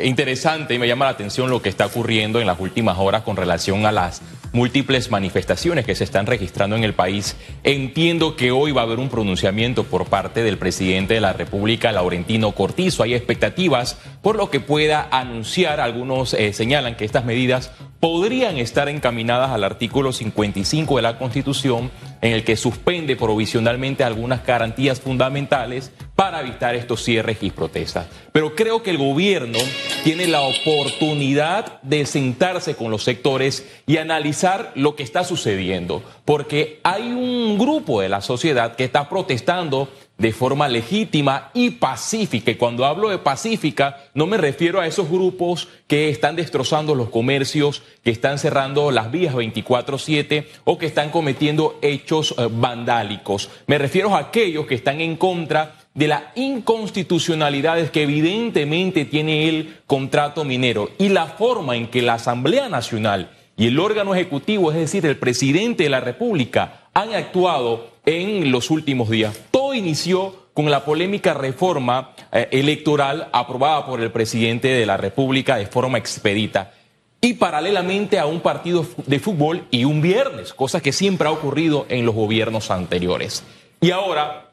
interesante y me llama la atención lo que está ocurriendo en las últimas horas con relación a las múltiples manifestaciones que se están registrando en el país. Entiendo que hoy va a haber un pronunciamiento por parte del presidente de la República, Laurentino Cortizo. Hay expectativas por lo que pueda anunciar. Algunos eh, señalan que estas medidas podrían estar encaminadas al artículo 55 de la Constitución, en el que suspende provisionalmente algunas garantías fundamentales para evitar estos cierres y protestas. Pero creo que el gobierno tiene la oportunidad de sentarse con los sectores y analizar lo que está sucediendo, porque hay un grupo de la sociedad que está protestando de forma legítima y pacífica. Y cuando hablo de pacífica, no me refiero a esos grupos que están destrozando los comercios, que están cerrando las vías 24/7 o que están cometiendo hechos eh, vandálicos. Me refiero a aquellos que están en contra de las inconstitucionalidades que evidentemente tiene el contrato minero y la forma en que la Asamblea Nacional y el órgano ejecutivo, es decir, el presidente de la República, han actuado en los últimos días. Todo inició con la polémica reforma eh, electoral aprobada por el presidente de la República de forma expedita y paralelamente a un partido de fútbol y un viernes, cosa que siempre ha ocurrido en los gobiernos anteriores. Y ahora,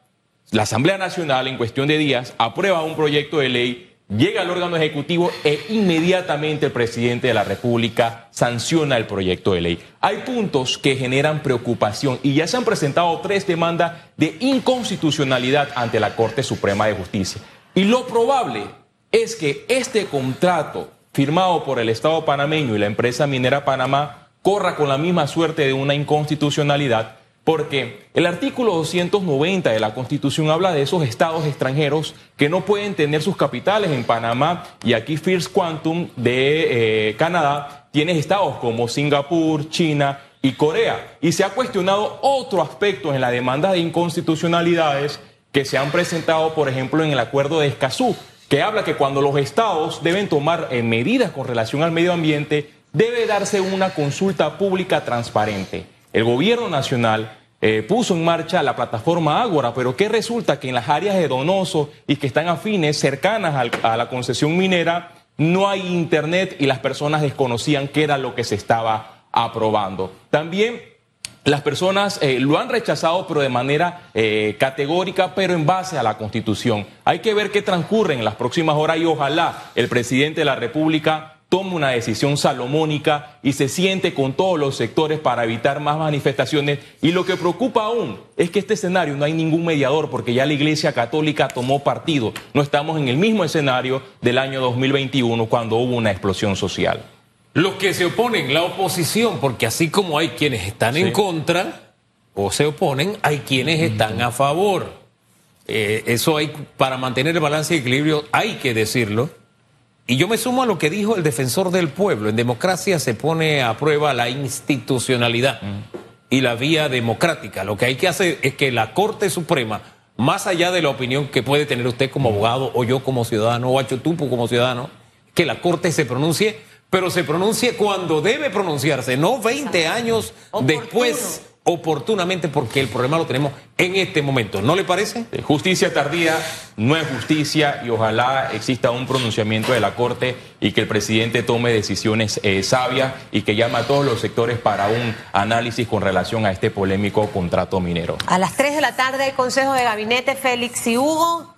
la Asamblea Nacional en cuestión de días aprueba un proyecto de ley Llega al órgano ejecutivo e inmediatamente el presidente de la República sanciona el proyecto de ley. Hay puntos que generan preocupación y ya se han presentado tres demandas de inconstitucionalidad ante la Corte Suprema de Justicia. Y lo probable es que este contrato firmado por el Estado panameño y la empresa minera Panamá corra con la misma suerte de una inconstitucionalidad porque el artículo 290 de la Constitución habla de esos estados extranjeros que no pueden tener sus capitales en Panamá y aquí First Quantum de eh, Canadá tiene estados como Singapur, China y Corea. Y se ha cuestionado otro aspecto en la demanda de inconstitucionalidades que se han presentado, por ejemplo, en el acuerdo de Escazú, que habla que cuando los estados deben tomar eh, medidas con relación al medio ambiente, debe darse una consulta pública transparente el gobierno nacional eh, puso en marcha la plataforma Ágora, pero ¿qué resulta? Que en las áreas de Donoso y que están afines, cercanas a la concesión minera, no hay internet y las personas desconocían qué era lo que se estaba aprobando. También las personas eh, lo han rechazado, pero de manera eh, categórica, pero en base a la Constitución. Hay que ver qué transcurre en las próximas horas y ojalá el presidente de la República tome una decisión salomónica y se siente con todos los sectores para evitar más manifestaciones. Y lo que preocupa aún es que este escenario no hay ningún mediador porque ya la Iglesia Católica tomó partido. No estamos en el mismo escenario del año 2021 cuando hubo una explosión social. Los que se oponen, la oposición, porque así como hay quienes están en contra o se oponen, hay quienes están a favor. Eh, eso hay, para mantener el balance y equilibrio, hay que decirlo y yo me sumo a lo que dijo el defensor del pueblo. En democracia se pone a prueba la institucionalidad y la vía democrática. Lo que hay que hacer es que la Corte Suprema, más allá de la opinión que puede tener usted como abogado o yo como ciudadano o Achotupo como ciudadano, que la Corte se pronuncie, pero se pronuncie cuando debe pronunciarse, no 20 años después oportunamente porque el problema lo tenemos en este momento. ¿No le parece? Justicia tardía no es justicia y ojalá exista un pronunciamiento de la Corte y que el presidente tome decisiones eh, sabias y que llame a todos los sectores para un análisis con relación a este polémico contrato minero. A las 3 de la tarde, Consejo de Gabinete, Félix y Hugo.